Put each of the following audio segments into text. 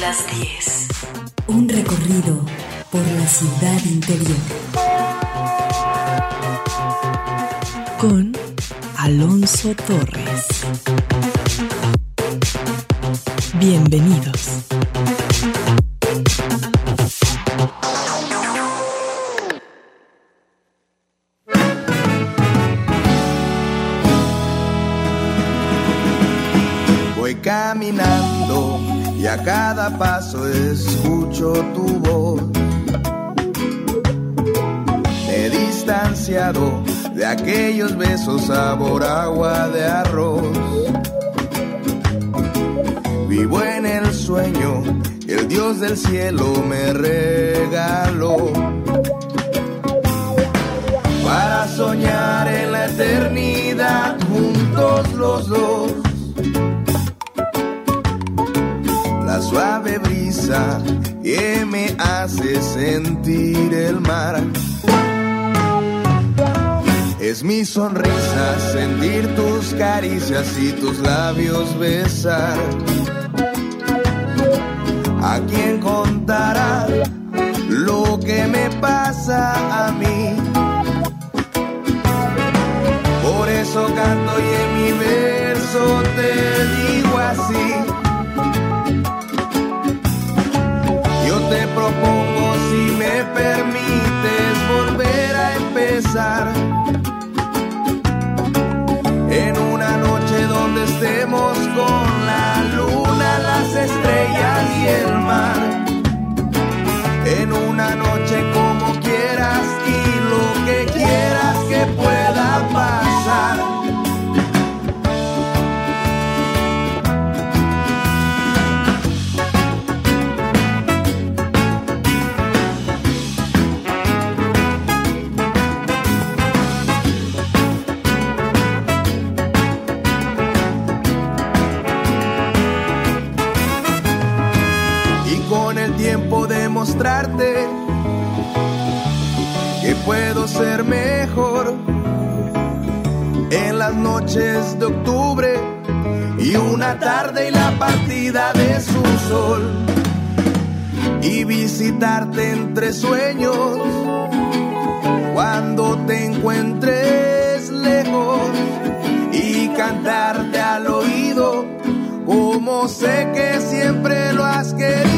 las 10. Un recorrido por la ciudad interior. Con Alonso Torres. Bienvenidos. Sabor agua de arroz. Vivo en el sueño el Dios del cielo me regaló. Para soñar en la eternidad juntos los dos. La suave brisa que me hace sentir el mar. Es mi sonrisa sentir tus caricias y tus labios besar. ¿A quién contará lo que me pasa a mí? Estemos con noches de octubre y una tarde y la partida de su sol. Y visitarte entre sueños cuando te encuentres lejos y cantarte al oído como sé que siempre lo has querido,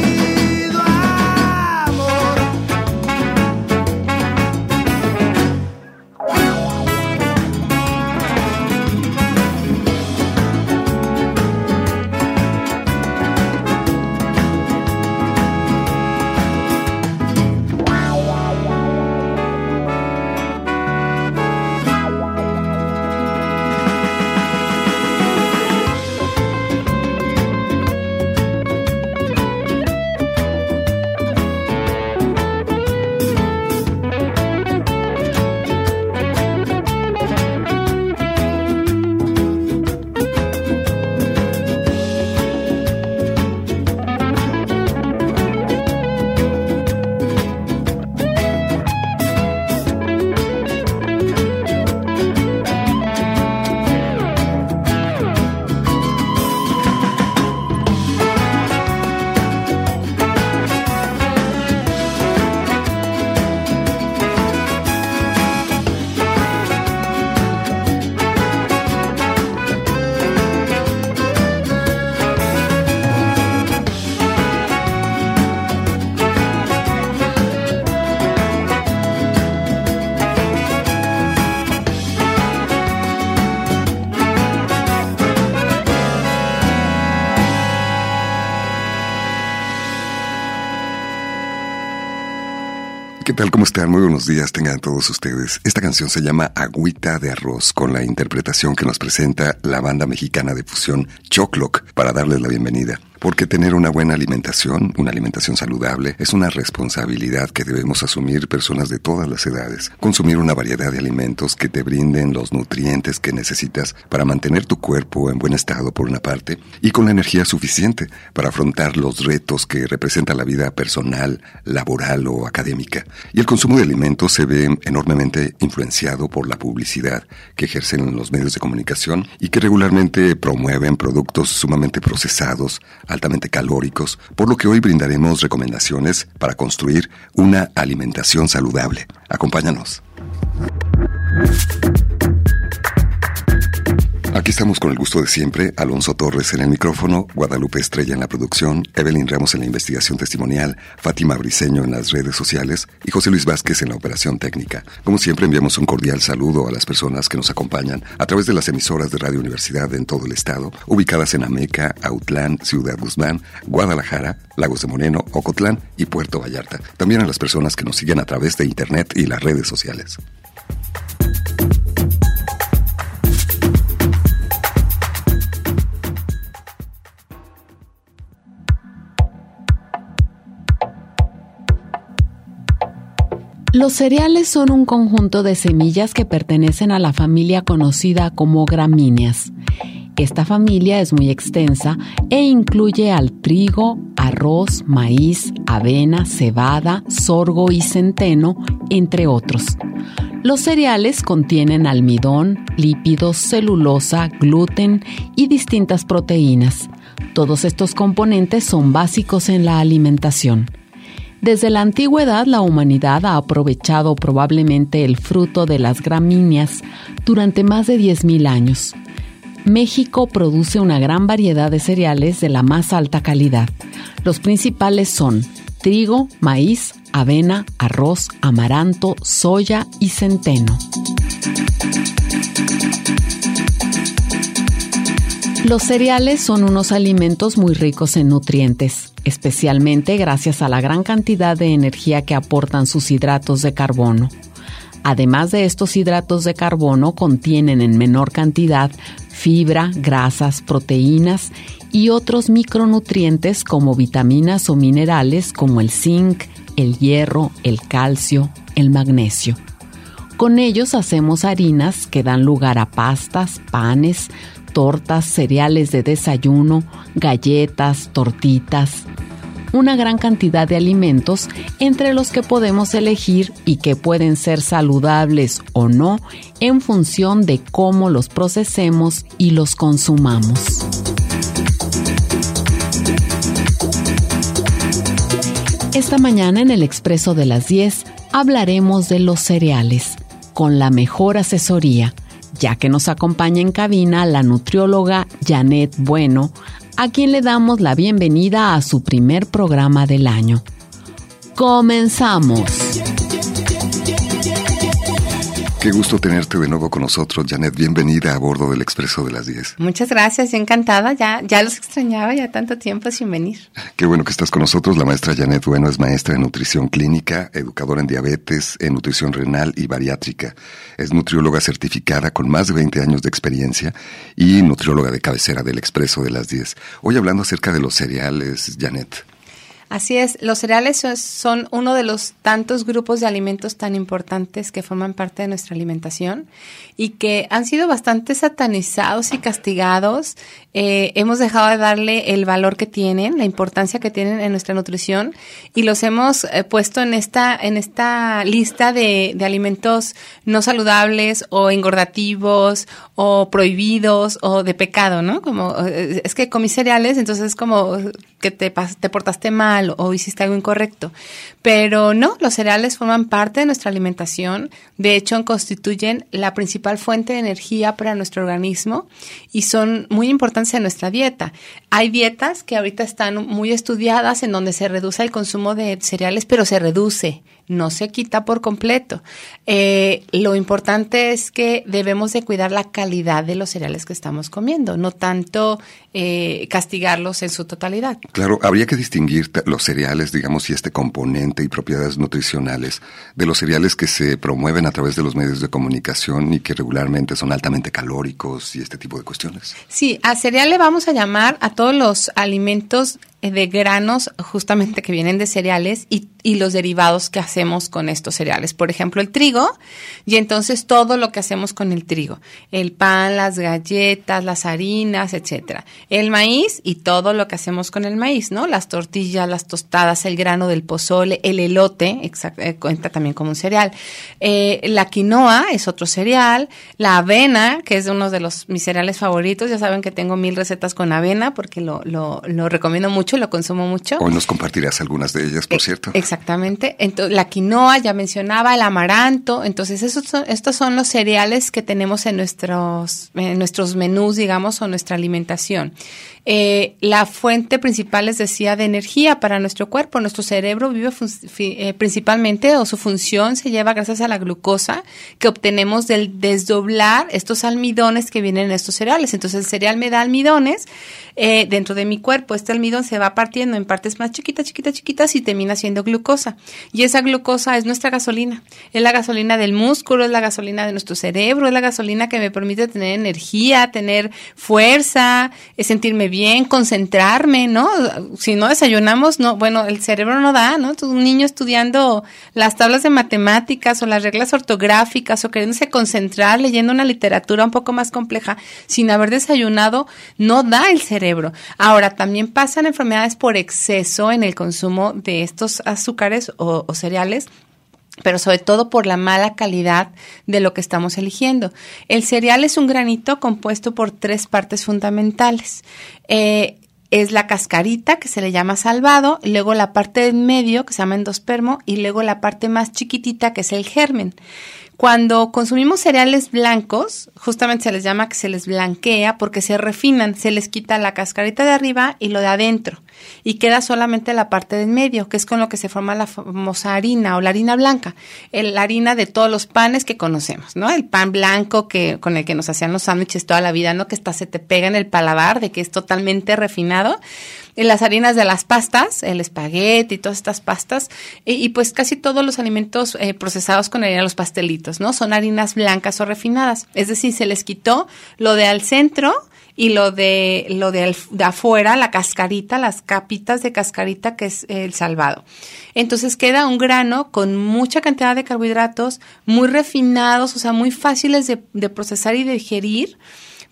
tal? ¿Cómo están? Muy buenos días tengan todos ustedes. Esta canción se llama Agüita de Arroz con la interpretación que nos presenta la banda mexicana de fusión Chocloc para darles la bienvenida. Porque tener una buena alimentación, una alimentación saludable, es una responsabilidad que debemos asumir personas de todas las edades. Consumir una variedad de alimentos que te brinden los nutrientes que necesitas para mantener tu cuerpo en buen estado por una parte y con la energía suficiente para afrontar los retos que representa la vida personal, laboral o académica. y el consumo de alimentos se ve enormemente influenciado por la publicidad que ejercen los medios de comunicación y que regularmente promueven productos sumamente procesados, altamente calóricos, por lo que hoy brindaremos recomendaciones para construir una alimentación saludable. Acompáñanos. Aquí estamos con el gusto de siempre, Alonso Torres en el micrófono, Guadalupe Estrella en la producción, Evelyn Ramos en la investigación testimonial, Fátima Briceño en las redes sociales y José Luis Vázquez en la operación técnica. Como siempre enviamos un cordial saludo a las personas que nos acompañan a través de las emisoras de Radio Universidad en todo el estado, ubicadas en Ameca, Autlán, Ciudad Guzmán, Guadalajara, Lagos de Moreno, Ocotlán y Puerto Vallarta. También a las personas que nos siguen a través de Internet y las redes sociales. Los cereales son un conjunto de semillas que pertenecen a la familia conocida como gramíneas. Esta familia es muy extensa e incluye al trigo, arroz, maíz, avena, cebada, sorgo y centeno, entre otros. Los cereales contienen almidón, lípidos, celulosa, gluten y distintas proteínas. Todos estos componentes son básicos en la alimentación. Desde la antigüedad la humanidad ha aprovechado probablemente el fruto de las gramíneas durante más de 10.000 años. México produce una gran variedad de cereales de la más alta calidad. Los principales son trigo, maíz, avena, arroz, amaranto, soya y centeno. Los cereales son unos alimentos muy ricos en nutrientes, especialmente gracias a la gran cantidad de energía que aportan sus hidratos de carbono. Además de estos hidratos de carbono, contienen en menor cantidad fibra, grasas, proteínas y otros micronutrientes como vitaminas o minerales como el zinc, el hierro, el calcio, el magnesio. Con ellos hacemos harinas que dan lugar a pastas, panes, tortas, cereales de desayuno, galletas, tortitas, una gran cantidad de alimentos entre los que podemos elegir y que pueden ser saludables o no en función de cómo los procesemos y los consumamos. Esta mañana en el Expreso de las 10 hablaremos de los cereales, con la mejor asesoría ya que nos acompaña en cabina la nutrióloga Janet Bueno, a quien le damos la bienvenida a su primer programa del año. Comenzamos. Qué gusto tenerte de nuevo con nosotros, Janet. Bienvenida a bordo del Expreso de las 10. Muchas gracias, encantada. Ya, ya los extrañaba ya tanto tiempo sin venir. Qué bueno que estás con nosotros. La maestra Janet Bueno es maestra en nutrición clínica, educadora en diabetes, en nutrición renal y bariátrica. Es nutrióloga certificada con más de 20 años de experiencia y nutrióloga de cabecera del Expreso de las 10. Hoy hablando acerca de los cereales, Janet. Así es, los cereales son uno de los tantos grupos de alimentos tan importantes que forman parte de nuestra alimentación y que han sido bastante satanizados y castigados. Eh, hemos dejado de darle el valor que tienen, la importancia que tienen en nuestra nutrición y los hemos eh, puesto en esta, en esta lista de, alimentos no saludables o engordativos o prohibidos o de pecado, ¿no? Como eh, es que comí cereales, entonces es como que te, te portaste mal o hiciste algo incorrecto. Pero no, los cereales forman parte de nuestra alimentación, de hecho constituyen la principal fuente de energía para nuestro organismo y son muy importantes en nuestra dieta. Hay dietas que ahorita están muy estudiadas en donde se reduce el consumo de cereales, pero se reduce no se quita por completo. Eh, lo importante es que debemos de cuidar la calidad de los cereales que estamos comiendo, no tanto eh, castigarlos en su totalidad. Claro, habría que distinguir los cereales, digamos, y este componente y propiedades nutricionales de los cereales que se promueven a través de los medios de comunicación y que regularmente son altamente calóricos y este tipo de cuestiones. Sí, a cereal le vamos a llamar a todos los alimentos de granos justamente que vienen de cereales y, los derivados que hacemos con estos cereales. Por ejemplo, el trigo y entonces todo lo que hacemos con el trigo. El pan, las galletas, las harinas, etcétera. El maíz y todo lo que hacemos con el maíz, ¿no? Las tortillas, las tostadas, el grano del pozole, el elote, eh, cuenta también como un cereal. Eh, la quinoa es otro cereal. La avena, que es uno de los mis cereales favoritos. Ya saben que tengo mil recetas con avena porque lo, lo, lo recomiendo mucho, lo consumo mucho. Hoy nos compartirás algunas de ellas, por Eh, cierto. Exactamente. Entonces, la quinoa, ya mencionaba, el amaranto. Entonces, esos son, estos son los cereales que tenemos en nuestros, en nuestros menús, digamos, o nuestra alimentación. Eh, la fuente principal, les decía, de energía para nuestro cuerpo. Nuestro cerebro vive eh, principalmente, o su función se lleva gracias a la glucosa que obtenemos del desdoblar estos almidones que vienen en estos cereales. Entonces, el cereal me da almidones eh, dentro de mi cuerpo. Este almidón se va partiendo en partes más chiquitas, chiquitas, chiquitas y termina siendo glucosa. Y esa glucosa es nuestra gasolina. Es la gasolina del músculo, es la gasolina de nuestro cerebro, es la gasolina que me permite tener energía, tener fuerza, sentirme bien, concentrarme, ¿no? Si no desayunamos, no, bueno, el cerebro no da, ¿no? Un niño estudiando las tablas de matemáticas o las reglas ortográficas o queriéndose concentrar leyendo una literatura un poco más compleja sin haber desayunado, no da el cerebro. Ahora, también pasan enfermedades por exceso en el consumo de estos azúcares o, o cereales pero sobre todo por la mala calidad de lo que estamos eligiendo. El cereal es un granito compuesto por tres partes fundamentales. Eh, es la cascarita, que se le llama salvado, luego la parte en medio, que se llama endospermo, y luego la parte más chiquitita, que es el germen. Cuando consumimos cereales blancos, justamente se les llama que se les blanquea porque se refinan, se les quita la cascarita de arriba y lo de adentro y queda solamente la parte del medio, que es con lo que se forma la famosa harina o la harina blanca, la harina de todos los panes que conocemos, ¿no? El pan blanco que con el que nos hacían los sándwiches toda la vida, ¿no? Que hasta se te pega en el paladar de que es totalmente refinado las harinas de las pastas, el espagueti y todas estas pastas, y, y pues casi todos los alimentos eh, procesados con harina, los pastelitos, ¿no? Son harinas blancas o refinadas. Es decir, se les quitó lo de al centro y lo de lo de, de afuera, la cascarita, las capitas de cascarita que es el salvado. Entonces queda un grano con mucha cantidad de carbohidratos, muy refinados, o sea, muy fáciles de, de procesar y de digerir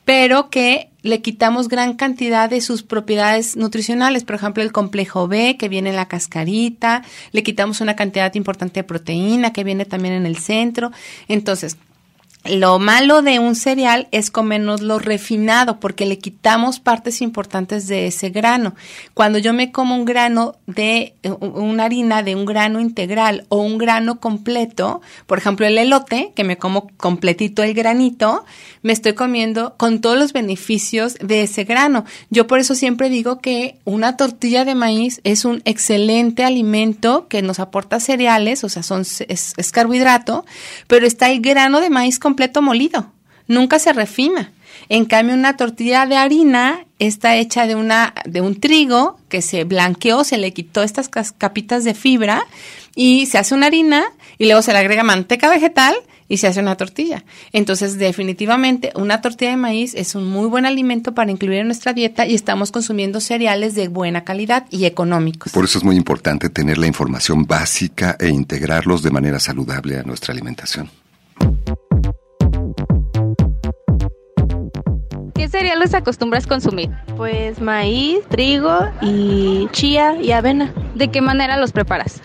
pero que le quitamos gran cantidad de sus propiedades nutricionales, por ejemplo, el complejo B que viene en la cascarita, le quitamos una cantidad importante de proteína que viene también en el centro. Entonces, lo malo de un cereal es comernos lo refinado porque le quitamos partes importantes de ese grano. Cuando yo me como un grano de una harina de un grano integral o un grano completo, por ejemplo el elote, que me como completito el granito, me estoy comiendo con todos los beneficios de ese grano. Yo por eso siempre digo que una tortilla de maíz es un excelente alimento que nos aporta cereales, o sea, son es, es carbohidrato, pero está el grano de maíz completo completo molido, nunca se refina. En cambio, una tortilla de harina está hecha de una de un trigo que se blanqueó, se le quitó estas capitas de fibra y se hace una harina y luego se le agrega manteca vegetal y se hace una tortilla. Entonces, definitivamente, una tortilla de maíz es un muy buen alimento para incluir en nuestra dieta y estamos consumiendo cereales de buena calidad y económicos. Por eso es muy importante tener la información básica e integrarlos de manera saludable a nuestra alimentación. Cereales acostumbras consumir? Pues maíz, trigo y chía y avena. ¿De qué manera los preparas?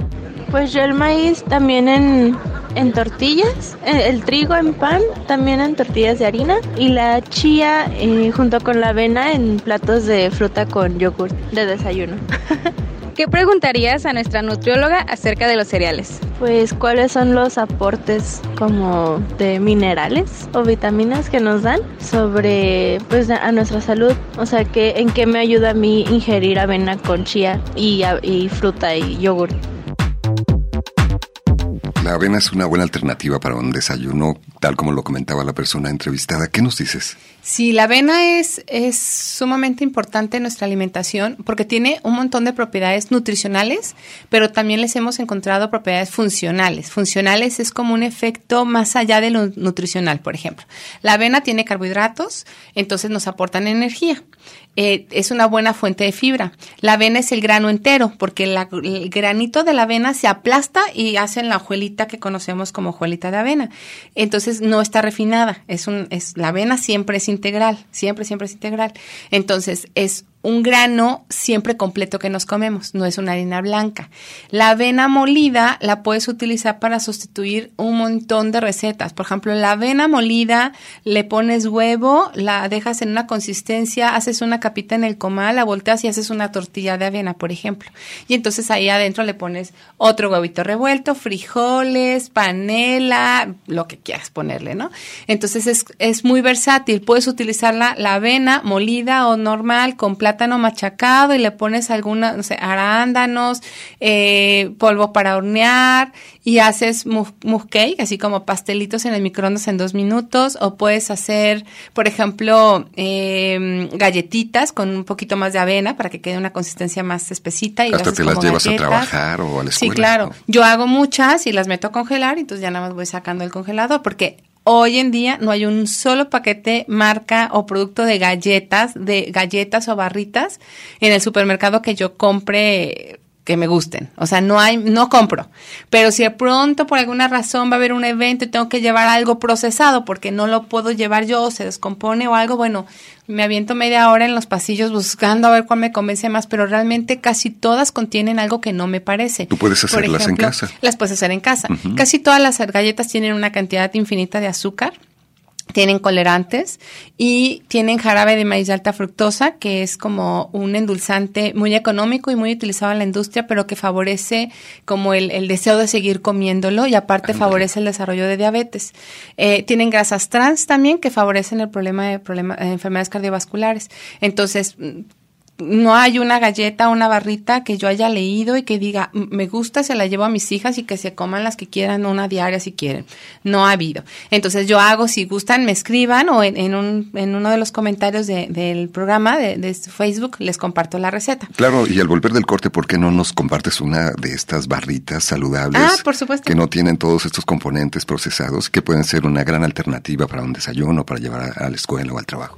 Pues yo el maíz también en, en tortillas, el, el, trigo en pan, también en tortillas de harina y la chía eh, junto con la avena en platos de fruta con yogur de desayuno. ¿Qué preguntarías a nuestra nutrióloga acerca de los cereales? Pues cuáles son los aportes como de minerales o vitaminas que nos dan sobre pues a nuestra salud, o sea, que en qué me ayuda a mí ingerir avena con chía y, y fruta y yogur. La avena es una buena alternativa para un desayuno, tal como lo comentaba la persona entrevistada. ¿Qué nos dices? Sí, la avena es, es sumamente importante en nuestra alimentación porque tiene un montón de propiedades nutricionales, pero también les hemos encontrado propiedades funcionales. Funcionales es como un efecto más allá de lo nutricional, por ejemplo. La avena tiene carbohidratos, entonces nos aportan energía. Eh, es una buena fuente de fibra. La avena es el grano entero, porque el granito de la avena se aplasta y hacen la hojuelita que conocemos como hojuelita de avena. Entonces no está refinada. Es un, es, la avena siempre es integral, siempre, siempre es integral. Entonces es un grano siempre completo que nos comemos, no es una harina blanca. La avena molida la puedes utilizar para sustituir un montón de recetas. Por ejemplo, la avena molida le pones huevo, la dejas en una consistencia, haces una capita en el comal, la volteas y haces una tortilla de avena, por ejemplo. Y entonces ahí adentro le pones otro huevito revuelto, frijoles, panela, lo que quieras ponerle, ¿no? Entonces es, es muy versátil. Puedes utilizar la, la avena molida o normal con plátano machacado y le pones alguna, no sé, arándanos, eh, polvo para hornear y haces mousse cake, así como pastelitos en el microondas en dos minutos. O puedes hacer, por ejemplo, eh, galletitas con un poquito más de avena para que quede una consistencia más espesita. Y Hasta te las llevas a trabajar o a la escuela. Sí, claro. Yo hago muchas y las meto a congelar, y entonces ya nada más voy sacando el congelador porque Hoy en día no hay un solo paquete, marca o producto de galletas, de galletas o barritas en el supermercado que yo compre que me gusten. O sea, no hay, no compro. Pero si de pronto por alguna razón va a haber un evento y tengo que llevar algo procesado porque no lo puedo llevar yo, se descompone o algo, bueno, me aviento media hora en los pasillos buscando a ver cuál me convence más, pero realmente casi todas contienen algo que no me parece. Tú puedes hacerlas en casa. Las puedes hacer en casa. Casi todas las galletas tienen una cantidad infinita de azúcar tienen colerantes y tienen jarabe de maíz de alta fructosa, que es como un endulzante muy económico y muy utilizado en la industria, pero que favorece como el, deseo de seguir comiéndolo y aparte favorece el desarrollo de diabetes. Eh, tienen grasas trans también que favorecen el problema de, problema, de enfermedades cardiovasculares. Entonces, no hay una galleta, una barrita que yo haya leído y que diga, me gusta, se la llevo a mis hijas y que se coman las que quieran, una diaria si quieren. No ha habido. Entonces yo hago, si gustan, me escriban o en, un, en uno de los comentarios del programa de, Facebook les comparto la receta. Claro, y al volver del corte, ¿por qué no nos compartes una de estas barritas saludables? Ah, por supuesto. Que no tienen todos estos componentes procesados, que pueden ser una gran alternativa para un desayuno, para llevar a la escuela o al trabajo.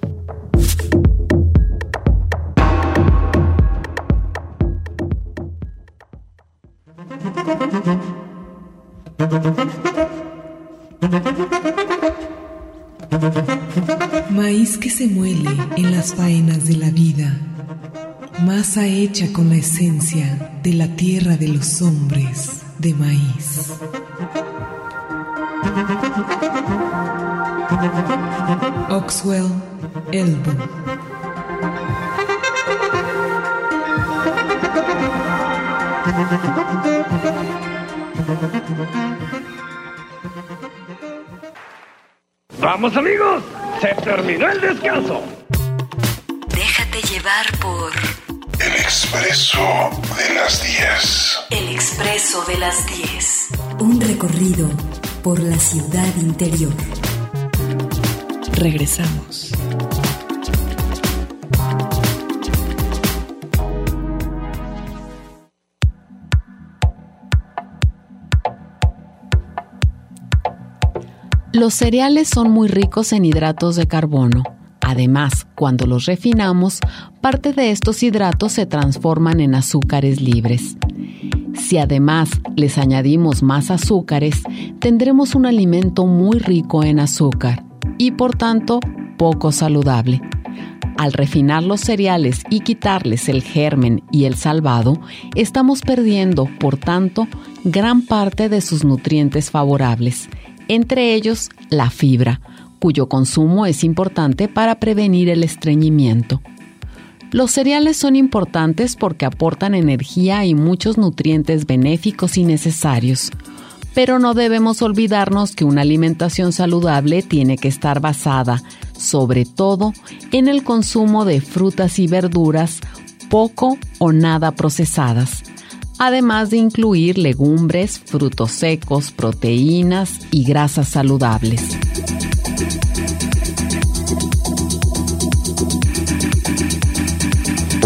Maíz que se muele en las faenas de la vida, masa hecha con la esencia de la tierra de los hombres de maíz. Oxwell Elbow. Vamos amigos, se terminó el descanso. Déjate llevar por El expreso de las 10. el expreso de las 10. Un recorrido por la ciudad interior. Regresamos. Los cereales son muy ricos en hidratos de carbono. Además, cuando los refinamos, parte de estos hidratos se transforman en azúcares libres. Si además les añadimos más azúcares, tendremos un alimento muy rico en azúcar y por tanto poco saludable. Al refinar los cereales y quitarles el germen y el salvado, estamos perdiendo, por tanto, gran parte de sus nutrientes favorables entre ellos la fibra, cuyo consumo es importante para prevenir el estreñimiento. Los cereales son importantes porque aportan energía y muchos nutrientes benéficos y necesarios, pero no debemos olvidarnos que una alimentación saludable tiene que estar basada, sobre todo, en el consumo de frutas y verduras poco o nada procesadas además de incluir legumbres, frutos secos, proteínas y grasas saludables.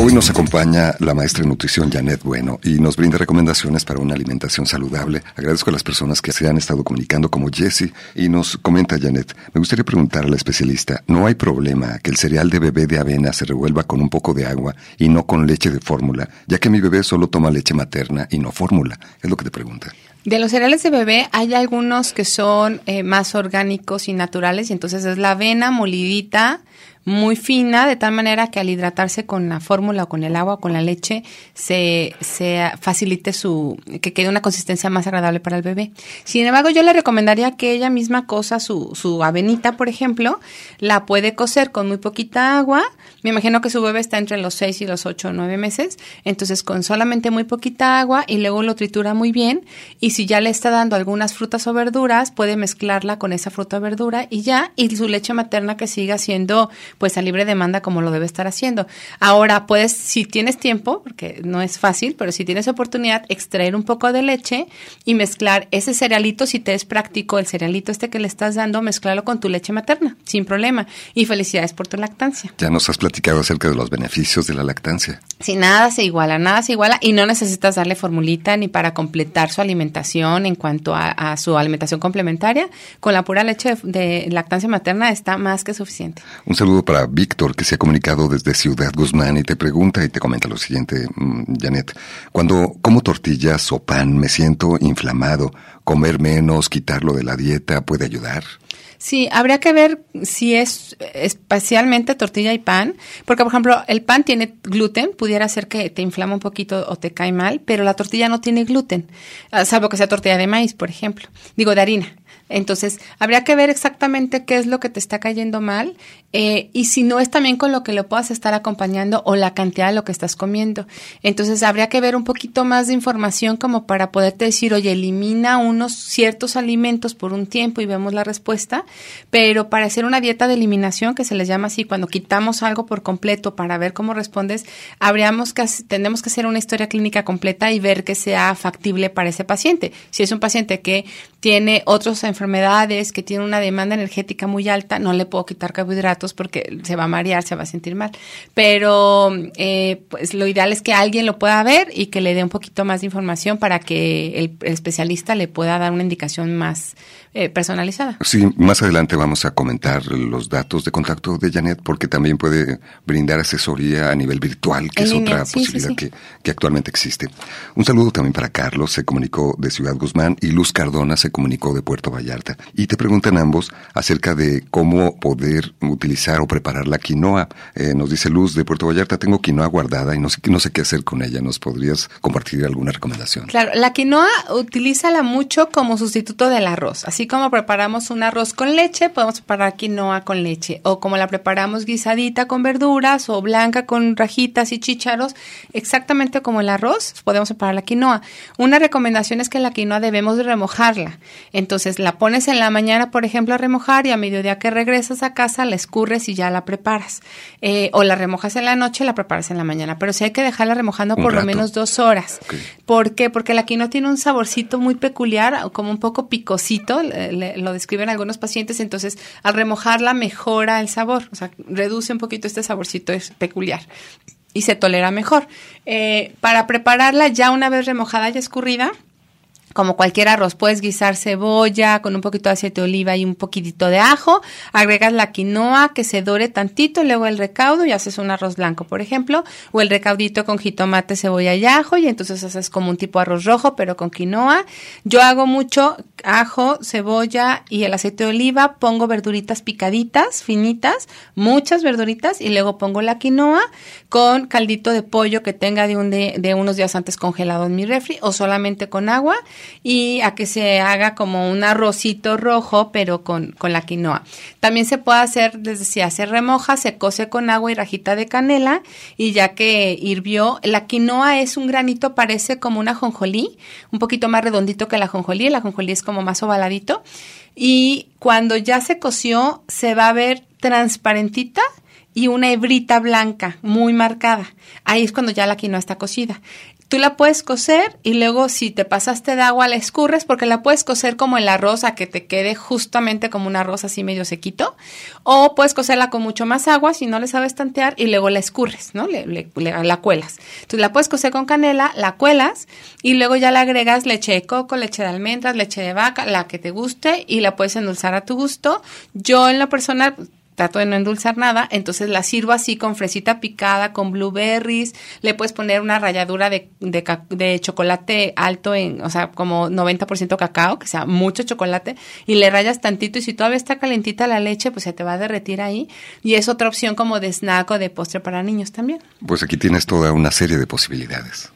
Hoy nos acompaña la maestra de nutrición Janet Bueno y nos brinda recomendaciones para una alimentación saludable. Agradezco a las personas que se han estado comunicando como Jessie y nos comenta Janet, me gustaría preguntar a la especialista, ¿no hay problema que el cereal de bebé de avena se revuelva con un poco de agua y no con leche de fórmula, ya que mi bebé solo toma leche materna y no fórmula? Es lo que te pregunta. De los cereales de bebé hay algunos que son eh, más orgánicos y naturales y entonces es la avena molidita muy fina, de tal manera que al hidratarse con la fórmula o con el agua o con la leche, se, se facilite su, que quede una consistencia más agradable para el bebé. Sin embargo, yo le recomendaría que ella misma cosa su, su avenita, por ejemplo, la puede cocer con muy poquita agua. Me imagino que su bebé está entre los 6 y los 8 o 9 meses, entonces con solamente muy poquita agua y luego lo tritura muy bien. Y si ya le está dando algunas frutas o verduras, puede mezclarla con esa fruta o verdura y ya, y su leche materna que siga siendo pues a libre demanda como lo debe estar haciendo. Ahora, puedes, si tienes tiempo, porque no es fácil, pero si tienes oportunidad, extraer un poco de leche y mezclar ese cerealito, si te es práctico, el cerealito este que le estás dando, mezclarlo con tu leche materna, sin problema. Y felicidades por tu lactancia. Ya nos has platicado acerca de los beneficios de la lactancia. Si nada se iguala, nada se iguala y no necesitas darle formulita ni para completar su alimentación en cuanto a, su alimentación complementaria. Con la pura leche de, de lactancia materna está más que suficiente. Un saludo para Víctor, que se ha comunicado desde Ciudad Guzmán y te pregunta y te comenta lo siguiente, mm, Janet. Cuando como tortillas o pan me siento inflamado, comer menos, quitarlo de la dieta, ¿puede ayudar? Sí, habría que ver si es especialmente tortilla y pan, porque por ejemplo el pan tiene gluten, pudiera ser que te inflama un poquito o te cae mal, pero la tortilla no tiene gluten, ah, salvo que sea tortilla de maíz, por ejemplo, digo de harina. Entonces, habría que ver exactamente qué es lo que te está cayendo mal eh, y si no es también con lo que lo puedas estar acompañando o la cantidad de lo que estás comiendo. Entonces, habría que ver un poquito más de información como para poderte decir, oye, elimina unos ciertos alimentos por un tiempo y vemos la respuesta, pero para hacer una dieta de eliminación, que se les llama así, cuando quitamos algo por completo para ver cómo respondes, habríamos que, tenemos que hacer una historia clínica completa y ver que sea factible para ese paciente. Si es un paciente que tiene otros enfermedades, que tiene una demanda energética muy alta, no le puedo quitar carbohidratos porque se va a marear, se va a sentir mal. Pero eh, pues lo ideal es que alguien lo pueda ver y que le dé un poquito más de información para que el, especialista le pueda dar una indicación más eh, personalizada. Sí, más adelante vamos a comentar los datos de contacto de Janet porque también puede brindar asesoría a nivel virtual, que es otra posibilidad Que, que actualmente existe. Un saludo también para Carlos, se comunicó de Ciudad Guzmán y Luz Cardona se comunicó de Puerto Vallarta. Y te preguntan ambos acerca de cómo poder utilizar o preparar la quinoa. Eh, nos dice Luz de Puerto Vallarta, tengo quinoa guardada y no sé, no sé qué hacer con ella. ¿Nos podrías compartir alguna recomendación? Claro, la quinoa utilízala mucho como sustituto del arroz. Así como preparamos un arroz con leche, podemos preparar quinoa con leche. O como la preparamos guisadita con verduras o blanca con rajitas y chícharos, exactamente como el arroz, podemos preparar la quinoa. Una recomendación es que la quinoa debemos de remojarla. Entonces la pones en la mañana, por ejemplo, a remojar y a mediodía que regresas a casa la escurres y ya la preparas. Eh, o la remojas en la noche y la preparas en la mañana. Pero sí hay que dejarla remojando por lo menos dos horas. ¿Por qué? Porque la quinoa tiene un saborcito muy peculiar, como un poco picosito, lo describen algunos pacientes. Entonces, al remojarla mejora el sabor, o sea, reduce un poquito este saborcito es peculiar y se tolera mejor. Eh, para prepararla ya una vez remojada y escurrida, como cualquier arroz, puedes guisar cebolla con un poquito de aceite de oliva y un poquitito de ajo, agregas la quinoa que se dore tantito, luego el recaudo y haces un arroz blanco, por ejemplo, o el recaudito con jitomate, cebolla y ajo y entonces haces como un tipo arroz rojo pero con quinoa. Yo hago mucho ajo, cebolla y el aceite de oliva, pongo verduritas picaditas, finitas, muchas verduritas y luego pongo la quinoa con caldito de pollo que tenga de, un de, de unos días antes congelado en mi refri o solamente con agua y a que se haga como un arrocito rojo, pero con, con la quinoa. También se puede hacer, les decía, se remoja, se cose con agua y rajita de canela y ya que hirvió, la quinoa es un granito, parece como una jonjolí, un poquito más redondito que la jonjolí, la jonjolí es como más ovaladito y cuando ya se coció se va a ver transparentita y una hebrita blanca muy marcada. Ahí es cuando ya la quinoa está cocida. Tú la puedes cocer y luego si te pasaste de agua la escurres porque la puedes cocer como el arroz a que te quede justamente como un arroz así medio sequito o puedes cocerla con mucho más agua si no le sabes tantear y luego la escurres, ¿no? Le, la cuelas. Entonces la puedes cocer con canela, la cuelas y luego ya le agregas leche de coco, leche de almendras, leche de vaca, la que te guste y la puedes endulzar a tu gusto. Yo en lo personal trato de no endulzar nada, entonces la sirvo así con fresita picada, con blueberries, le puedes poner una ralladura de, de, chocolate alto en, o sea, como 90% cacao, que sea mucho chocolate, y le rayas tantito y si todavía está calentita la leche, pues se te va a derretir ahí, y es otra opción como de snack o de postre para niños también. Pues aquí tienes toda una serie de posibilidades.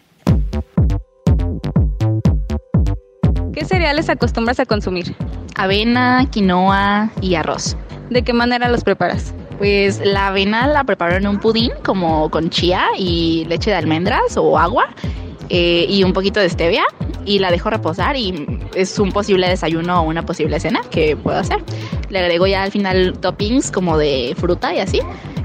¿Qué cereales acostumbras a consumir? Avena, quinoa y arroz. ¿De qué manera los preparas? Pues la avena la preparo en un pudín como con chía y leche de almendras o agua eh, y un poquito de stevia y la dejo reposar y es un posible desayuno o una posible cena que puedo hacer. Le agrego ya al final toppings como de fruta y así.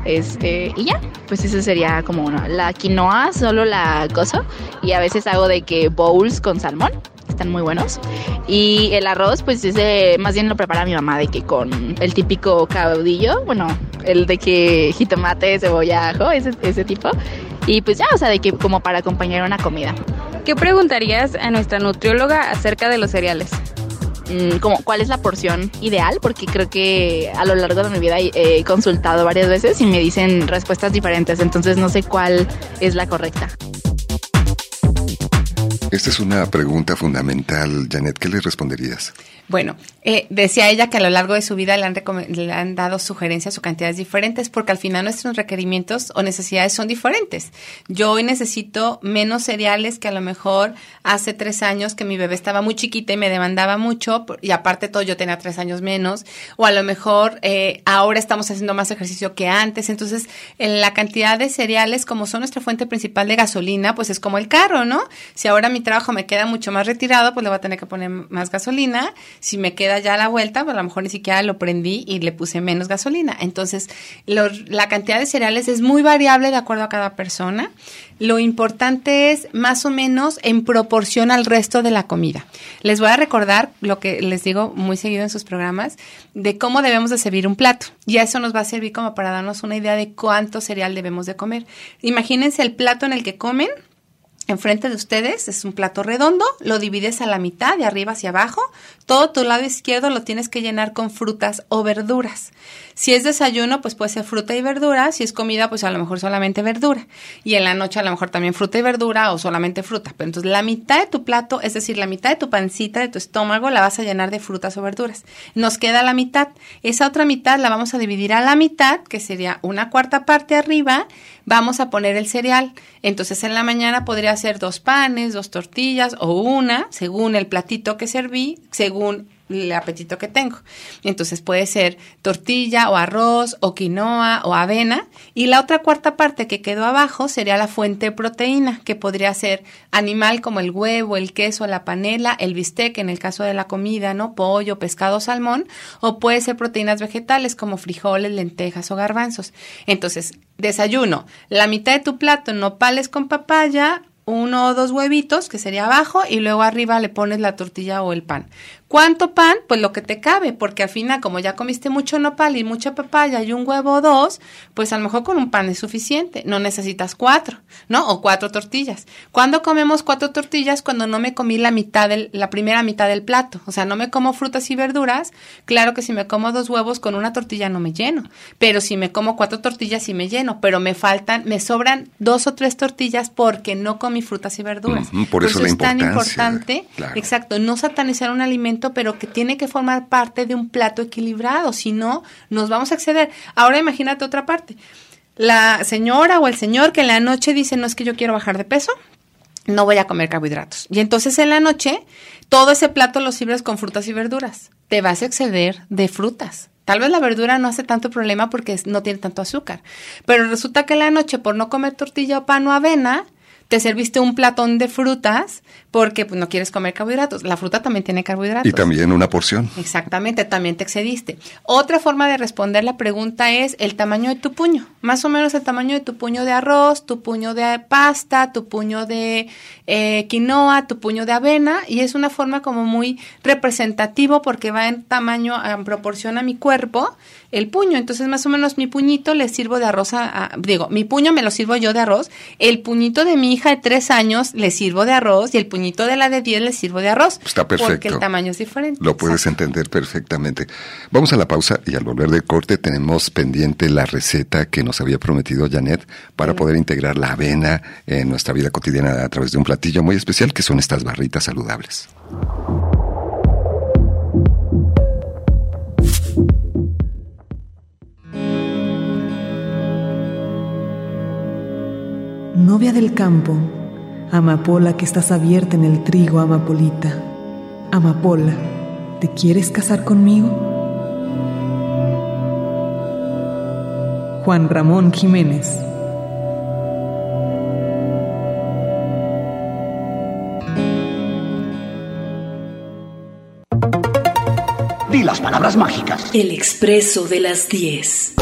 Este, y ya, pues eso sería como uno. La quinoa solo la cozo y a veces hago de que bowls con salmón están muy buenos. Y el arroz, pues ese más bien lo prepara mi mamá de que con el típico caudillo, bueno, el de que jitomate, cebolla, ajo, ese, ese tipo. Y pues ya, o sea, de que como para acompañar una comida. ¿Qué preguntarías a nuestra nutrióloga acerca de los cereales? Mm, como cuál es la porción ideal, porque creo que a lo largo de mi vida he consultado varias veces y me dicen respuestas diferentes, entonces no sé cuál es la correcta. Esta es una pregunta fundamental, Janet. ¿Qué le responderías? Bueno, eh, decía ella que a lo largo de su vida le han, le han dado sugerencias o cantidades diferentes porque al final nuestros requerimientos o necesidades son diferentes. Yo hoy necesito menos cereales que a lo mejor hace tres años que mi bebé estaba muy chiquita y me demandaba mucho y aparte todo yo tenía tres años menos o a lo mejor eh, ahora estamos haciendo más ejercicio que antes. Entonces, en la cantidad de cereales como son nuestra fuente principal de gasolina, pues es como el carro, ¿no? Si ahora mi trabajo me queda mucho más retirado, pues le voy a tener que poner más gasolina. Si me queda ya la vuelta, pues a lo mejor ni siquiera lo prendí y le puse menos gasolina. Entonces, la cantidad de cereales es muy variable de acuerdo a cada persona. Lo importante es más o menos en proporción al resto de la comida. Les voy a recordar lo que les digo muy seguido en sus programas de cómo debemos de servir un plato. Y eso nos va a servir como para darnos una idea de cuánto cereal debemos de comer. Imagínense el plato en el que comen enfrente de ustedes es un plato redondo, lo divides a la mitad, de arriba hacia abajo. Todo tu lado izquierdo lo tienes que llenar con frutas o verduras. Si es desayuno, pues puede ser fruta y verdura. Si es comida, pues a lo mejor solamente verdura. Y en la noche a lo mejor también fruta y verdura o solamente fruta. Pero entonces la mitad de tu plato, es decir, la mitad de tu pancita, de tu estómago, la vas a llenar de frutas o verduras. Nos queda la mitad. Esa otra mitad la vamos a dividir a la mitad, que sería una cuarta parte arriba. Vamos a poner el cereal. Entonces en la mañana podría ser dos panes, dos tortillas o una, según el platito que serví, según el apetito que tengo. Entonces puede ser tortilla o arroz o quinoa o avena. Y la otra cuarta parte que quedó abajo sería la fuente de proteína, que podría ser animal como el huevo, el queso, la panela, el bistec en el caso de la comida, ¿no? Pollo, pescado, salmón. O puede ser proteínas vegetales como frijoles, lentejas o garbanzos. Entonces, desayuno, la mitad de tu plato, nopales con papaya, uno o dos huevitos, que sería abajo, y luego arriba le pones la tortilla o el pan. ¿Cuánto pan? Pues lo que te cabe, porque al final, como ya comiste mucho nopal y mucha papaya y un huevo o dos, pues a lo mejor con un pan es suficiente. No necesitas cuatro, ¿no? O cuatro tortillas. ¿Cuándo comemos cuatro tortillas? Cuando no me comí la mitad del, la primera mitad del plato. O sea, no me como frutas y verduras. Claro que si me como dos huevos con una tortilla no me lleno. Pero si me como cuatro tortillas sí me lleno. Pero me faltan, me sobran dos o tres tortillas porque no comí frutas y verduras. Por eso es tan importante, claro. exacto, no satanizar un pero que tiene que formar parte de un plato equilibrado, si no, nos vamos a exceder. Ahora imagínate otra parte. La señora o el señor que en la noche dice, no es que yo quiero bajar de peso, no voy a comer carbohidratos. Y entonces en la noche, todo ese plato lo sirves con frutas y verduras. Te vas a exceder de frutas. Tal vez la verdura no hace tanto problema porque no tiene tanto azúcar. Pero resulta que en la noche, por no comer tortilla o pan o avena, te te serviste un platón de frutas porque pues, no quieres comer carbohidratos. La fruta también tiene carbohidratos. Y también una porción. Exactamente, también te excediste. Otra forma de responder la pregunta es el tamaño de tu puño. Más o menos el tamaño de tu puño de arroz, tu puño de pasta, tu puño de eh, quinoa, tu puño de avena. Y es una forma como muy representativo porque va en tamaño, en proporción a mi cuerpo el puño. Entonces, más o menos mi puñito le sirvo de arroz a, digo, mi puño me lo sirvo yo de arroz. El puñito de mi hija de tres años le sirvo de arroz y el puñito de la de diez le sirvo de arroz. Está perfecto. Porque el tamaño es diferente. Lo puedes entender perfectamente. Vamos a la pausa y al volver del corte tenemos pendiente la receta que nos había prometido Janet para poder integrar la avena en nuestra vida cotidiana a través de un platillo muy especial que son estas barritas saludables. Novia del campo, amapola que estás abierta en el trigo, amapolita. Amapola, ¿te quieres casar conmigo? Juan Ramón Jiménez. Di las palabras mágicas. El expreso de las 10.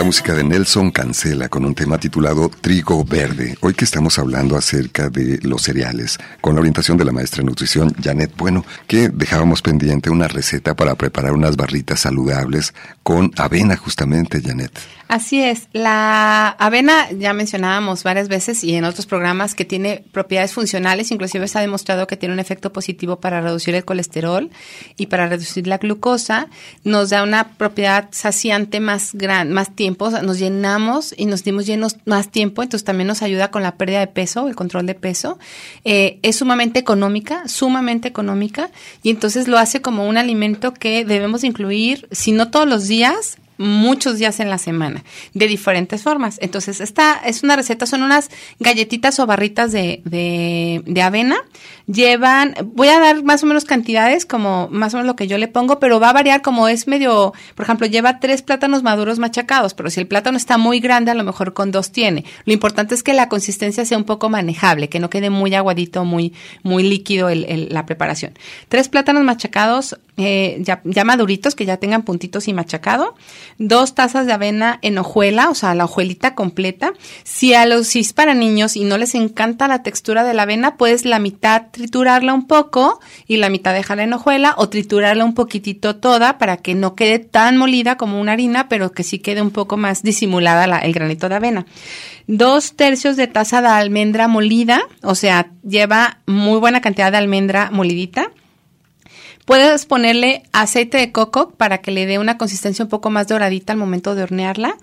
La música de Nelson Cancela con un tema titulado Trigo Verde. Hoy que estamos hablando acerca de los cereales, con la orientación de la maestra de nutrición Janet Bueno, que dejábamos pendiente una receta para preparar unas barritas saludables con avena justamente, Janet. Así es, la avena ya mencionábamos varias veces y en otros programas que tiene propiedades funcionales, inclusive se ha demostrado que tiene un efecto positivo para reducir el colesterol y para reducir la glucosa, nos da una propiedad saciante más gran, más tiempo, nos llenamos y nos dimos llenos más tiempo, entonces también nos ayuda con la pérdida de peso, el control de peso, eh, es sumamente económica, sumamente económica y entonces lo hace como un alimento que debemos incluir, si no todos los días, muchos días en la semana, de diferentes formas. Entonces, esta es una receta, son unas galletitas o barritas de, de, de, avena. Llevan, voy a dar más o menos cantidades, como más o menos lo que yo le pongo, pero va a variar como es medio, por ejemplo, lleva tres plátanos maduros machacados, pero si el plátano está muy grande, a lo mejor con dos tiene. Lo importante es que la consistencia sea un poco manejable, que no quede muy aguadito, muy, muy líquido la preparación. Tres plátanos machacados, eh, ya, maduritos, que ya tengan puntitos y machacado dos tazas de avena en hojuela, o sea, la hojuelita completa. Si a los si para niños y no les encanta la textura de la avena, puedes la mitad triturarla un poco y la mitad dejarla en hojuela o triturarla un poquitito toda para que no quede tan molida como una harina, pero que sí quede un poco más disimulada la, el granito de avena. Dos tercios de taza de almendra molida, o sea, lleva muy buena cantidad de almendra molidita Puedes ponerle aceite de coco para que le dé una consistencia un poco más doradita al momento de hornearla.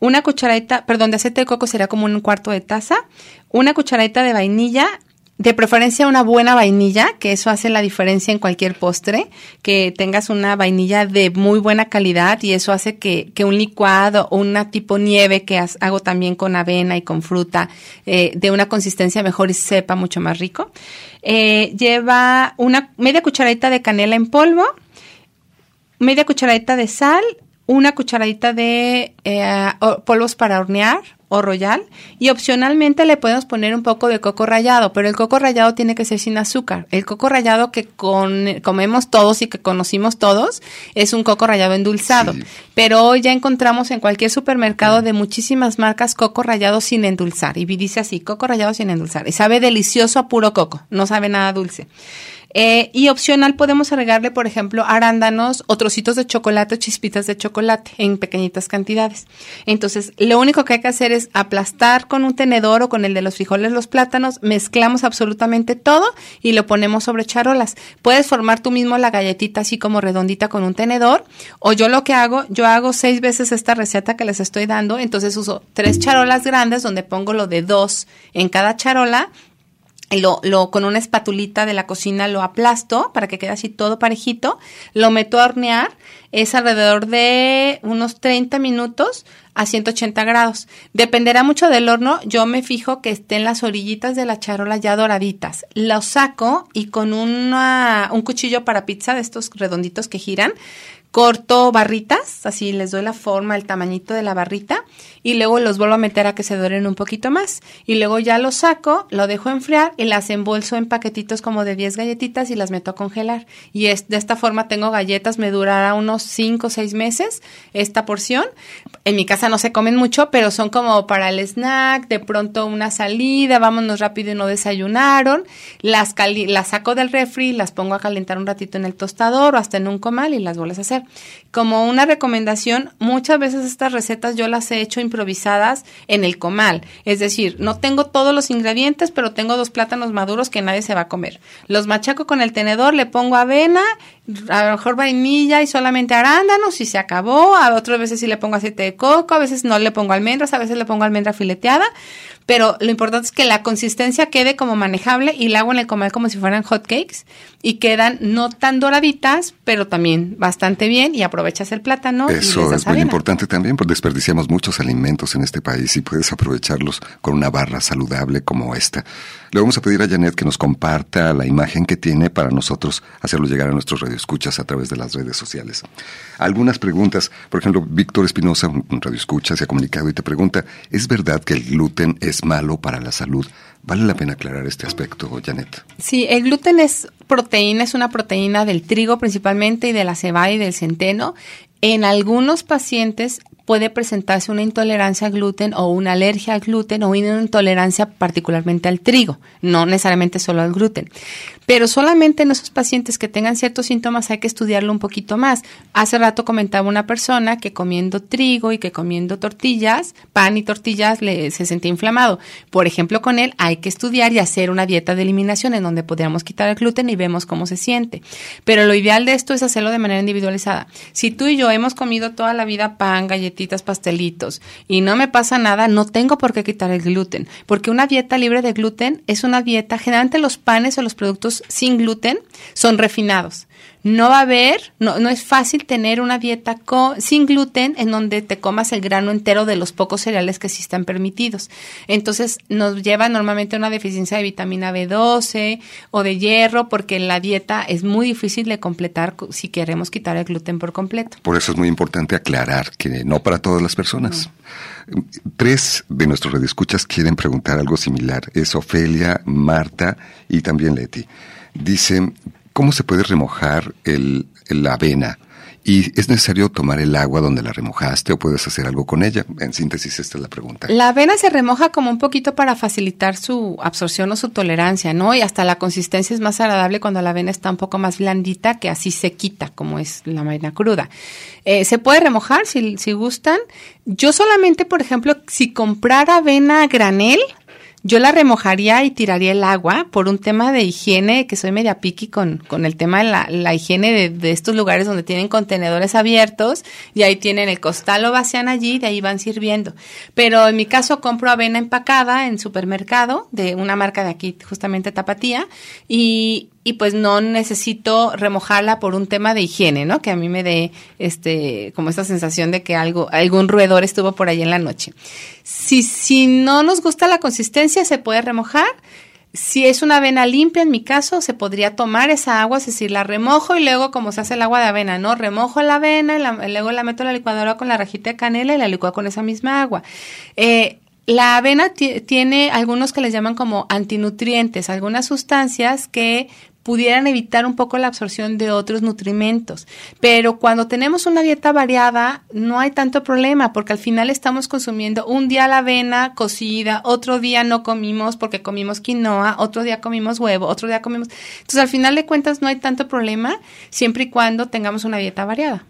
Una cucharadita, perdón, de aceite de coco sería como un cuarto de taza. Una cucharadita de vainilla de preferencia una buena vainilla, que eso hace la diferencia en cualquier postre, que tengas una vainilla de muy buena calidad y eso hace que, que un licuado o una tipo nieve que hago también con avena y con fruta eh, de una consistencia mejor y sepa mucho más rico. Eh, lleva una media cucharadita de canela en polvo, media cucharadita de sal, una cucharadita de eh, polvos para hornear, o royal y opcionalmente le podemos poner un poco de coco rallado, pero el coco rallado tiene que ser sin azúcar. El coco rallado que con, comemos todos y que conocimos todos es un coco rallado endulzado, pero hoy ya encontramos en cualquier supermercado de muchísimas marcas coco rallado sin endulzar y dice así, coco rallado sin endulzar y sabe delicioso a puro coco, no sabe nada dulce. Eh, y opcional podemos agregarle, por ejemplo, arándanos o trocitos de chocolate o chispitas de chocolate en pequeñitas cantidades. Entonces, lo único que hay que hacer es aplastar con un tenedor o con el de los frijoles los plátanos, mezclamos absolutamente todo y lo ponemos sobre charolas. Puedes formar tú mismo la galletita así como redondita con un tenedor o yo lo que hago, yo hago seis veces esta receta que les estoy dando, entonces uso tres charolas grandes donde pongo lo de dos en cada charola lo, con una espatulita de la cocina lo aplasto para que quede así todo parejito, lo meto a hornear, es alrededor de unos 30 minutos a 180 grados. Dependerá mucho del horno, yo me fijo que estén las orillitas de la charola ya doraditas. Lo saco y con una, un cuchillo para pizza de estos redonditos que giran, corto barritas, así les doy la forma, el tamañito de la barrita y luego los vuelvo a meter a que se doren un poquito más y luego ya los saco, lo dejo enfriar y las embolso en paquetitos como de 10 galletitas y las meto a congelar y es, de esta forma tengo galletas, me durará unos 5 o 6 meses esta porción. En mi casa no se comen mucho, pero son como para el snack, de pronto una salida, vámonos rápido y no desayunaron, las, las saco del refri, las pongo a calentar un ratito en el tostador o hasta en un comal y las vuelves a hacer. Como una recomendación, muchas veces estas recetas yo las he hecho improvisadas en el comal. Es decir, no tengo todos los ingredientes, pero tengo dos plátanos maduros que nadie se va a comer. Los machaco con el tenedor, le pongo avena, a lo mejor vainilla y solamente arándanos y se acabó. A otras veces sí le pongo aceite de coco, a veces no le pongo almendras, a veces le pongo almendra fileteada pero lo importante es que la consistencia quede como manejable y la hago en el comal como si fueran hot cakes y quedan no tan doraditas, pero también bastante bien y aprovechas el plátano. Eso es muy importante también, porque desperdiciamos muchos alimentos en este país y puedes aprovecharlos con una barra saludable como esta. Le vamos a pedir a Janet que nos comparta la imagen que tiene para nosotros hacerlo llegar a nuestros radioescuchas a través de las redes sociales. Algunas preguntas, por ejemplo, Víctor Espinosa, un radioescucha, se ha comunicado y te pregunta, ¿es verdad que el gluten es malo para la salud. Vale la pena aclarar este aspecto, Janet. Sí, el gluten es proteína, es una proteína del trigo principalmente y de la cebada y del centeno. En algunos pacientes puede presentarse una intolerancia al gluten o una alergia al gluten o una intolerancia particularmente al trigo, no necesariamente solo al gluten. Pero solamente en esos pacientes que tengan ciertos síntomas hay que estudiarlo un poquito más. Hace rato comentaba una persona que comiendo trigo y que comiendo tortillas, pan y tortillas, le, se sentía inflamado. Por ejemplo, con él hay que estudiar y hacer una dieta de eliminación en donde podríamos quitar el gluten y vemos cómo se siente. Pero lo ideal de esto es hacerlo de manera individualizada. Si tú y yo hemos comido toda la vida pan, galletitas, pastelitos y no me pasa nada, no tengo por qué quitar el gluten. Porque una dieta libre de gluten es una dieta, generalmente los panes o los productos sin gluten son refinados. No va a haber, no, no es fácil tener una dieta sin gluten en donde te comas el grano entero de los pocos cereales que sí están permitidos. Entonces nos lleva normalmente a una deficiencia de vitamina B12 o de hierro porque la dieta es muy difícil de completar si queremos quitar el gluten por completo. Por eso es muy importante aclarar que no para todas las personas. Tres de nuestros redescuchas quieren preguntar algo similar. Es Ofelia, Marta y también Leti. Dicen, ¿cómo se puede remojar el, la avena? ¿Y es necesario tomar el agua donde la remojaste o puedes hacer algo con ella? En síntesis, esta es la pregunta. La avena se remoja como un poquito para facilitar su absorción o su tolerancia, ¿no? Y hasta la consistencia es más agradable cuando la avena está un poco más blandita, que así se quita, como es la avena cruda. Eh, se puede remojar si, si gustan. Yo solamente, por ejemplo, si comprara avena granel, yo la remojaría y tiraría el agua por un tema de higiene, que soy media piqui con, con el tema de la, la higiene de, de, estos lugares donde tienen contenedores abiertos y ahí tienen el costal, lo vacían allí y de ahí van sirviendo. Pero en mi caso compro avena empacada en supermercado de una marca de aquí, justamente Tapatía, y, y pues no necesito remojarla por un tema de higiene, ¿no? Que a mí me dé este como esta sensación de que algo algún roedor estuvo por ahí en la noche. Si si no nos gusta la consistencia se puede remojar. Si es una avena limpia, en mi caso, se podría tomar esa agua, es decir, la remojo y luego, como se hace el agua de avena, ¿no? Remojo la avena, y luego la meto a la licuadora con la rajita de canela y la licuo con esa misma agua. Eh, la avena tiene algunos que les llaman como antinutrientes, algunas sustancias que pudieran evitar un poco la absorción de otros nutrimentos. Pero cuando tenemos una dieta variada, no hay tanto problema, porque al final estamos consumiendo un día la avena cocida, otro día no comimos porque comimos quinoa, otro día comimos huevo, otro día comimos. Entonces, al final de cuentas, no hay tanto problema siempre y cuando tengamos una dieta variada.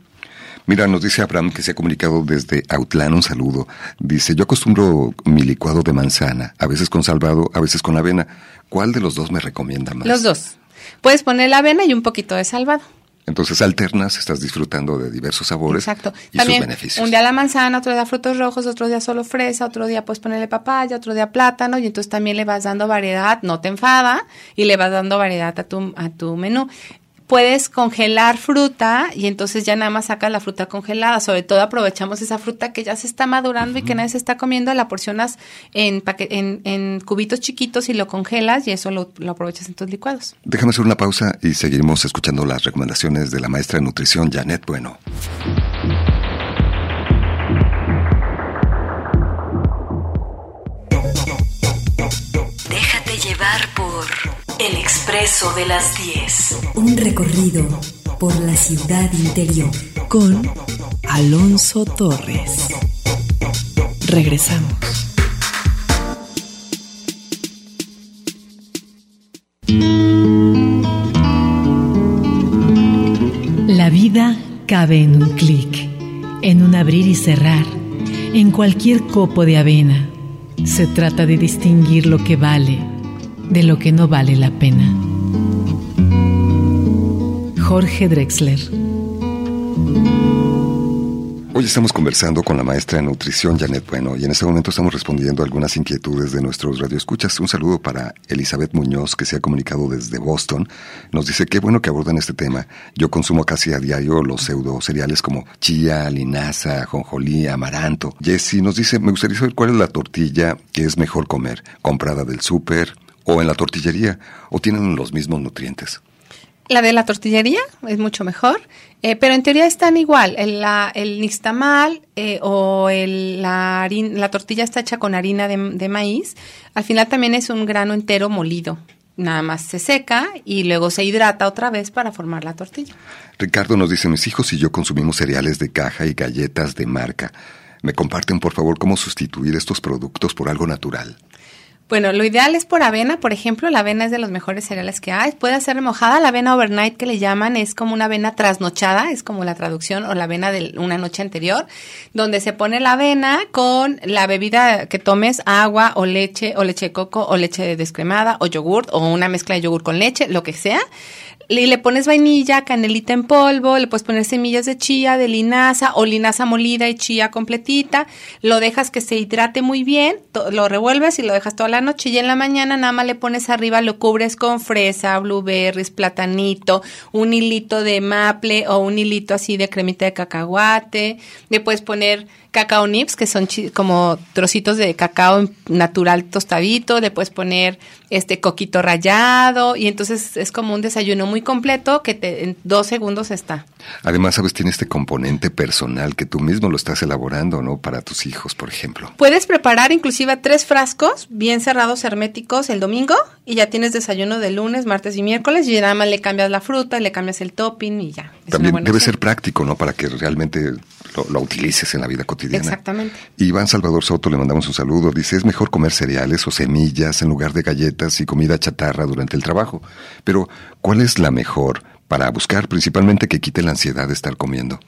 Mira, nos dice Abraham que se ha comunicado desde Autlán, un saludo. Dice, yo acostumbro mi licuado de manzana, a veces con salvado, a veces con avena. ¿Cuál de los dos me recomienda más? Los dos. Puedes poner la avena y un poquito de salvado. Entonces alternas, estás disfrutando de diversos sabores Exacto. y También, sus beneficios. Un día la manzana, otro día frutos rojos, otro día solo fresa, otro día puedes ponerle papaya, otro día plátano y entonces también le vas dando variedad, no te enfada y le vas dando variedad a tu, a tu menú puedes congelar fruta y entonces ya nada más sacas la fruta congelada. Sobre todo aprovechamos esa fruta que ya se está madurando y que nadie se está comiendo, la porcionas en, en, en, cubitos chiquitos y lo congelas y eso lo, lo, aprovechas en tus licuados. Déjame hacer una pausa y seguiremos escuchando las recomendaciones de la maestra de nutrición Janet Bueno. El expreso de las 10. Un recorrido por la ciudad interior con Alonso Torres. Regresamos. La vida cabe en un clic, en un abrir y cerrar, en cualquier copo de avena. Se trata de distinguir lo que vale de lo que no vale la pena. Jorge Drexler. Hoy estamos conversando con la maestra de nutrición Janet Bueno y en este momento estamos respondiendo a algunas inquietudes de nuestros radioescuchas. Un saludo para Elizabeth Muñoz que se ha comunicado desde Boston. Nos dice qué bueno que abordan este tema. Yo consumo casi a diario los pseudo cereales como chía, linaza, jonjolí, amaranto. Jessie nos dice me gustaría saber cuál es la tortilla que es mejor comer, comprada del súper, o en la tortillería o tienen los mismos nutrientes? La de la tortillería es mucho mejor, eh, pero en teoría están igual. El, la, el nixtamal eh, o el, la, la tortilla está hecha con harina de, de, maíz. Al final también es un grano entero molido. nada más se seca y luego se hidrata otra vez para formar la tortilla. Ricardo nos dice, mis hijos y yo consumimos cereales de caja y galletas de marca. ¿Me comparten, por favor, cómo sustituir estos productos por algo natural? Bueno, lo ideal es por avena, por ejemplo, la avena es de los mejores cereales que hay. Puede ser remojada, la avena overnight que le llaman es como una avena trasnochada, es como la traducción o la avena de una noche anterior, donde se pone la avena con la bebida que tomes, agua o leche o leche de coco o leche descremada o yogurt o una mezcla de yogur con leche, lo que sea y le pones vainilla, canelita en polvo, le puedes poner semillas de chía, de linaza o linaza molida y chía completita, lo dejas que se hidrate muy bien, lo revuelves y lo dejas toda la noche. Y en la mañana nada más le pones arriba, lo cubres con fresa, blueberries, platanito, un hilito de maple o un hilito así de cremita de cacahuate, le puedes poner cacao nips, que son como trocitos de cacao natural tostadito, le puedes poner este coquito rallado. Y entonces es como un desayuno muy completo que te, en dos segundos está. Además, sabes, tiene este componente personal que tú mismo lo estás elaborando, ¿no? Para tus hijos, por ejemplo. Puedes preparar inclusive tres frascos bien cerrados herméticos el domingo y ya tienes desayuno de lunes, martes y miércoles y nada más le cambias la fruta, le cambias el topping y ya. También debe ser práctico, ¿no? Para que realmente lo, utilices en la vida cotidiana. Exactamente. Iván Salvador Soto, le mandamos un saludo. Dice, es mejor comer cereales o semillas en lugar de galletas y comida chatarra durante el trabajo. Pero, ¿cuál es la mejor para buscar principalmente que quite la ansiedad de estar comiendo?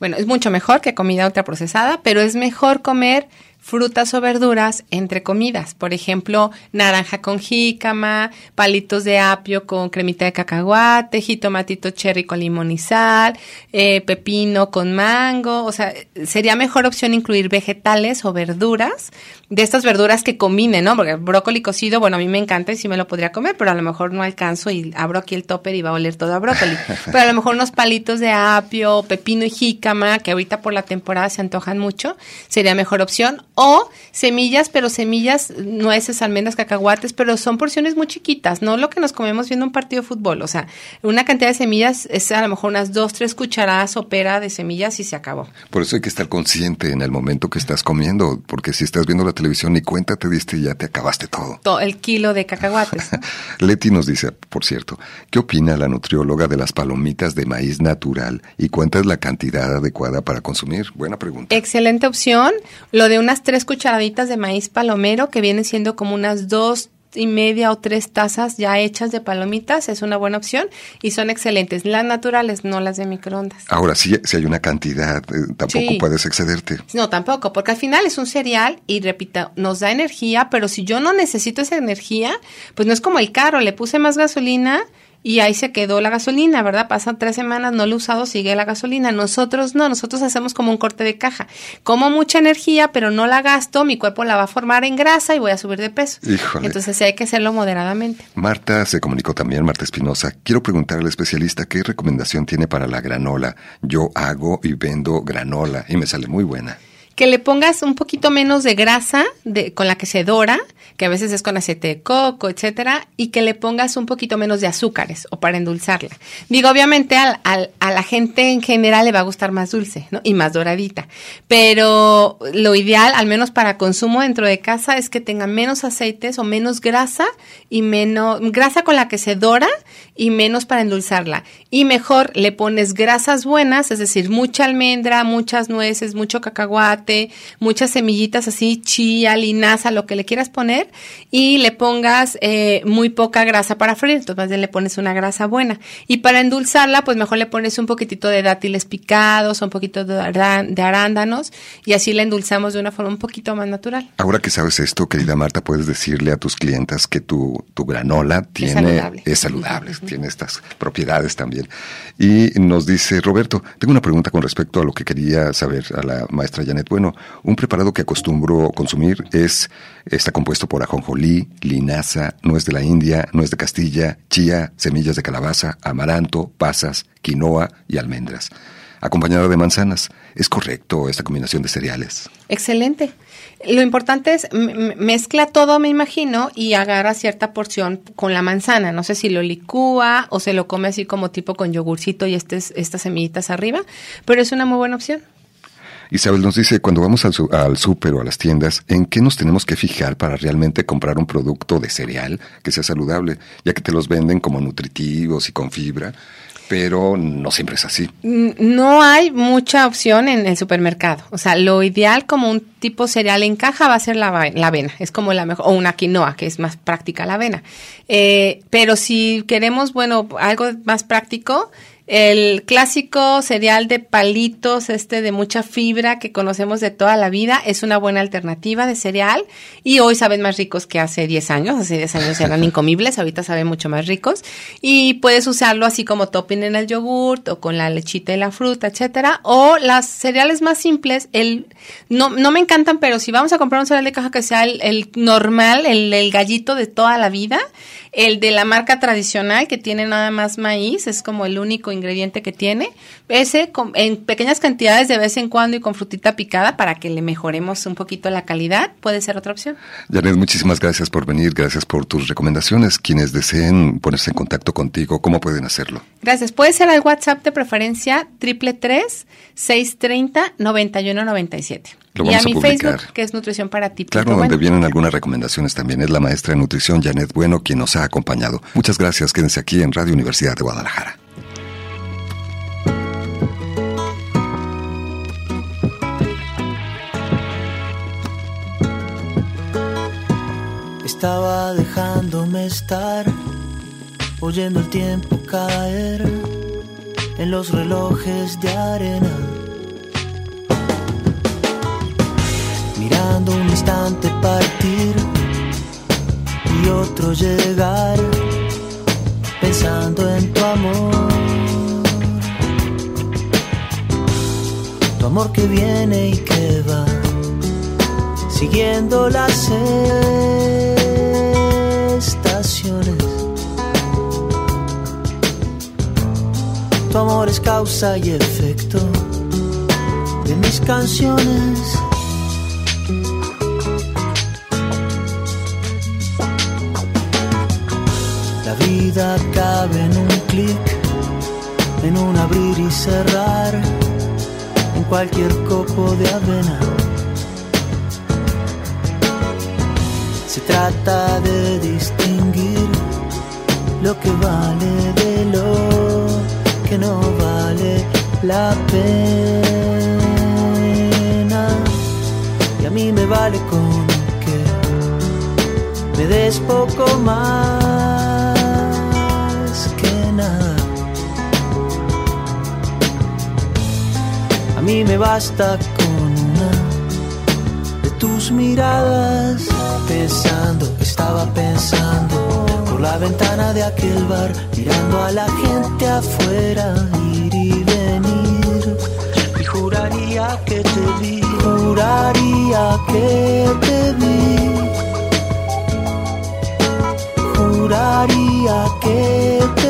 Bueno, es mucho mejor que comida ultraprocesada, pero es mejor comer frutas o verduras entre comidas. Por ejemplo, naranja con jícama, palitos de apio con cremita de cacahuate, jitomatito cherry con limón y sal, eh, pepino con mango. O sea, sería mejor opción incluir vegetales o verduras de estas verduras que combinen, ¿no? Porque brócoli cocido, bueno, a mí me encanta y sí me lo podría comer, pero a lo mejor no alcanzo y abro aquí el topper y va a oler todo a brócoli. pero a lo mejor unos palitos de apio, pepino y jícama, que ahorita por la temporada se antojan mucho, sería mejor opción o semillas, pero semillas, nueces, almendras, cacahuates, pero son porciones muy chiquitas, no lo que nos comemos viendo un partido de fútbol. O sea, una cantidad de semillas es a lo mejor unas dos, tres cucharadas opera de semillas y se acabó. Por eso hay que estar consciente en el momento que estás comiendo, porque si estás viendo la televisión y cuenta te diste y ya te acabaste todo. todo el kilo de cacahuates. Leti nos dice, por cierto, ¿qué opina la nutrióloga de las palomitas de maíz natural y cuánta es la cantidad adecuada para consumir? Buena pregunta. Excelente opción. Lo de unas tres cucharaditas de maíz palomero, que vienen siendo como unas dos y media o tres tazas ya hechas de palomitas es una buena opción y son excelentes. Las naturales, no las de microondas. Ahora, sí, si hay una cantidad, eh, tampoco puedes excederte. No, tampoco, porque al final es un cereal y repito, nos da energía, pero si yo no necesito esa energía, pues no es como el carro, le puse más gasolina y ahí se quedó la gasolina, ¿verdad? Pasan tres semanas, no lo he usado, sigue la gasolina. Nosotros no, nosotros hacemos como un corte de caja. Como mucha energía, pero no la gasto, mi cuerpo la va a formar en grasa y voy a subir de peso. Híjole. Entonces hay que hacerlo moderadamente. Marta se comunicó también, Marta Espinosa. Quiero preguntar al especialista qué recomendación tiene para la granola. Yo hago y vendo granola y me sale muy buena que le pongas un poquito menos de grasa de, con la que se dora, que a veces es con aceite de coco, etcétera, y que le pongas un poquito menos de azúcares o para endulzarla. Digo, obviamente al, al, a la gente en general le va a gustar más dulce, ¿no? Y más doradita. Pero lo ideal, al menos para consumo dentro de casa, es que tenga menos aceites o menos grasa y menos grasa con la que se dora y menos para endulzarla. Y mejor le pones grasas buenas, es decir, mucha almendra, muchas nueces, mucho cacahuate, muchas semillitas así, chía, linaza, lo que le quieras poner, y le pongas eh, muy poca grasa para freír, entonces más bien le pones una grasa buena. Y para endulzarla, pues mejor le pones un poquitito de dátiles picados, un poquito de, arándanos, y así la endulzamos de una forma un poquito más natural. Ahora que sabes esto, querida Marta, puedes decirle a tus clientas que tu, tu granola tiene, es saludable, es saludable tiene estas propiedades también. Y nos dice Roberto, tengo una pregunta con respecto a lo que quería saber a la maestra Janet. Bueno, un preparado que acostumbro consumir es, está compuesto por ajonjolí, linaza, nuez de la India, nuez de Castilla, chía, semillas de calabaza, amaranto, pasas, quinoa y almendras acompañado de manzanas. ¿Es correcto esta combinación de cereales? Excelente. Lo importante es mezcla todo, me imagino, y agarra cierta porción con la manzana. No sé si lo licúa o se lo come así como tipo con yogurcito y este, estas semillitas arriba, pero es una muy buena opción. Isabel nos dice, cuando vamos al, al súper o a las tiendas, ¿en qué nos tenemos que fijar para realmente comprar un producto de cereal que sea saludable? Ya que te los venden como nutritivos y con fibra, pero no siempre es así. Mm, No hay mucha opción en el supermercado. O sea, lo ideal como un tipo cereal en caja va a ser la, la avena. Es como la mejor, o una quinoa, que es más práctica la avena. Eh, pero si queremos, bueno, algo más práctico, el clásico cereal de palitos, este de mucha fibra que conocemos de toda la vida, es una buena alternativa de cereal y hoy saben más ricos que hace 10 años. Hace 10 años eran incomibles, ahorita saben mucho más ricos y puedes usarlo así como topping en el yogurt o con la lechita y la fruta, etcétera. O las cereales más simples, el no, no me encantan, pero si vamos a comprar un cereal de caja que sea el, el normal, el, el gallito de toda la vida, el de la marca tradicional que tiene nada más maíz, es como el único ingrediente que tiene. Ese con- en pequeñas cantidades de vez en cuando y con frutita picada para que le mejoremos un poquito la calidad, puede ser otra opción. Janet, muchísimas gracias por venir, gracias por tus recomendaciones. Quienes deseen ponerse en contacto contigo, ¿cómo pueden hacerlo? Gracias. Puede ser al WhatsApp de preferencia triple tres seis treinta noventa y uno noventa y siete. Lo Y vamos a a mi publicar. Facebook, que es Nutrición para ti. Claro, donde bueno. vienen algunas recomendaciones también. Es la maestra de nutrición Janet Bueno quien nos ha acompañado. Muchas gracias, quédense aquí en Radio Universidad de Guadalajara. Estaba dejándome estar, oyendo el tiempo caer en los relojes de arena. Mirando un instante partir y otro llegar, pensando en tu amor. Tu amor que viene y que va siguiendo las estaciones. Tu amor es causa y efecto de mis canciones. La vida cabe en un clic, en un abrir y cerrar, en cualquier copo de avena. Se trata de distinguir lo que vale de lo que no vale la pena. Y a mí me vale con que me des poco más que nada. A mí me basta con una de tus miradas. Pensando, estaba pensando la ventana de aquel bar, mirando a la gente afuera ir y venir. Y juraría que te vi, juraría que te vi. Juraría que te vi.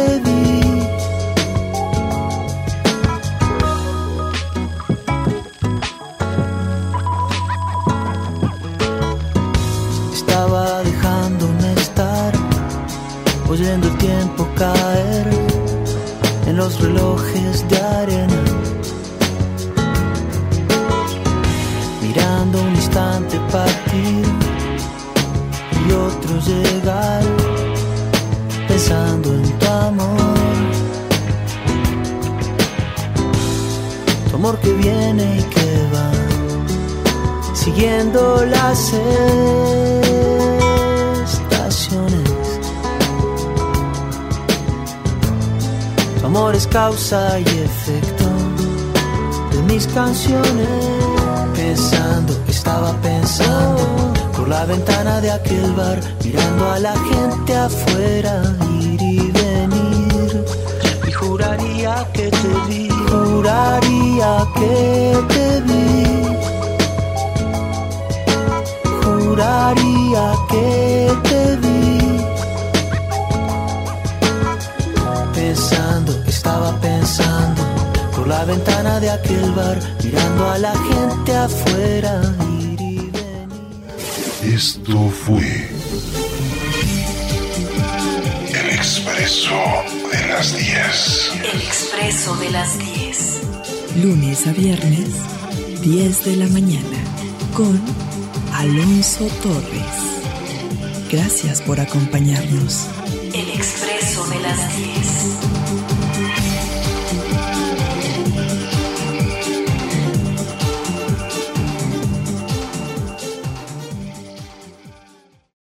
Oyendo el tiempo caer en los relojes de arena. Mirando un instante partir y otro llegar, pensando en tu amor. Tu amor que viene y que va siguiendo las estaciones. Amor es causa y efecto de mis canciones. Pensando, estaba pensando por la ventana de aquel bar, mirando a la gente afuera ir y venir. Y juraría que te vi, juraría que te vi. Juraría que te vi. La ventana de aquel bar, mirando a la gente afuera. ir y venir. Esto fue El Expreso de las 10. El expreso de las 10. Lunes a viernes, 10 de la mañana con Alonso Torres. Gracias por acompañarnos. El expreso de las 10.